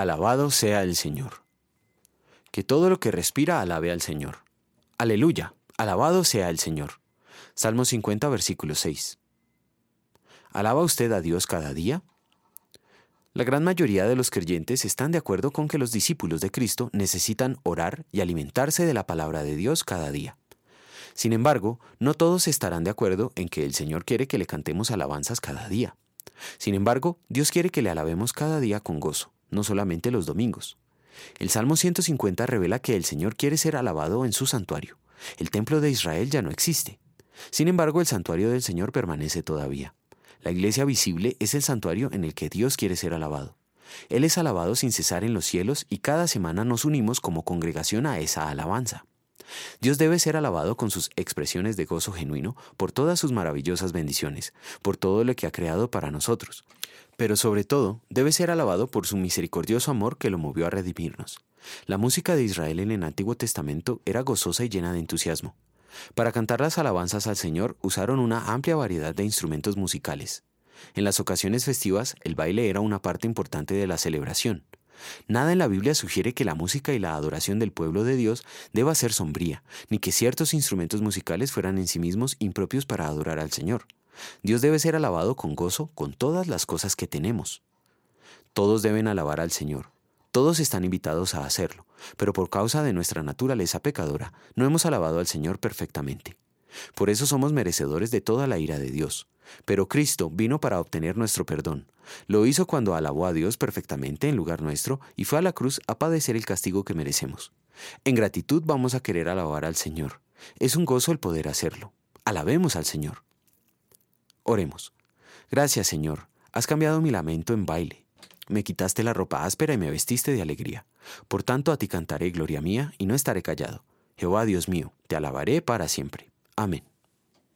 Alabado sea el Señor. Que todo lo que respira alabe al Señor. Aleluya, alabado sea el Señor. Salmo 50, versículo 6. ¿Alaba usted a Dios cada día? La gran mayoría de los creyentes están de acuerdo con que los discípulos de Cristo necesitan orar y alimentarse de la palabra de Dios cada día. Sin embargo, no todos estarán de acuerdo en que el Señor quiere que le cantemos alabanzas cada día. Sin embargo, Dios quiere que le alabemos cada día con gozo, no solamente los domingos. El Salmo 150 revela que el Señor quiere ser alabado en su santuario. El templo de Israel ya no existe. Sin embargo, el santuario del Señor permanece todavía. La iglesia visible es el santuario en el que Dios quiere ser alabado. Él es alabado sin cesar en los cielos y cada semana nos unimos como congregación a esa alabanza. Dios debe ser alabado con sus expresiones de gozo genuino por todas sus maravillosas bendiciones, por todo lo que ha creado para nosotros. Pero sobre todo, debe ser alabado por su misericordioso amor que lo movió a redimirnos. La música de Israel en el Antiguo Testamento era gozosa y llena de entusiasmo. Para cantar las alabanzas al Señor usaron una amplia variedad de instrumentos musicales. En las ocasiones festivas, el baile era una parte importante de la celebración. Nada en la Biblia sugiere que la música y la adoración del pueblo de Dios deba ser sombría, ni que ciertos instrumentos musicales fueran en sí mismos impropios para adorar al Señor. Dios debe ser alabado con gozo con todas las cosas que tenemos. Todos deben alabar al Señor. Todos están invitados a hacerlo, pero por causa de nuestra naturaleza pecadora, no hemos alabado al Señor perfectamente. Por eso somos merecedores de toda la ira de Dios. Pero Cristo vino para obtener nuestro perdón. Lo hizo cuando alabó a Dios perfectamente en lugar nuestro y fue a la cruz a padecer el castigo que merecemos. En gratitud vamos a querer alabar al Señor. Es un gozo el poder hacerlo. Alabemos al Señor. Oremos. Gracias, Señor. Has cambiado mi lamento en baile. Me quitaste la ropa áspera y me vestiste de alegría. Por tanto, a ti cantaré gloria mía y no estaré callado. Jehová Dios mío, te alabaré para siempre. Amen.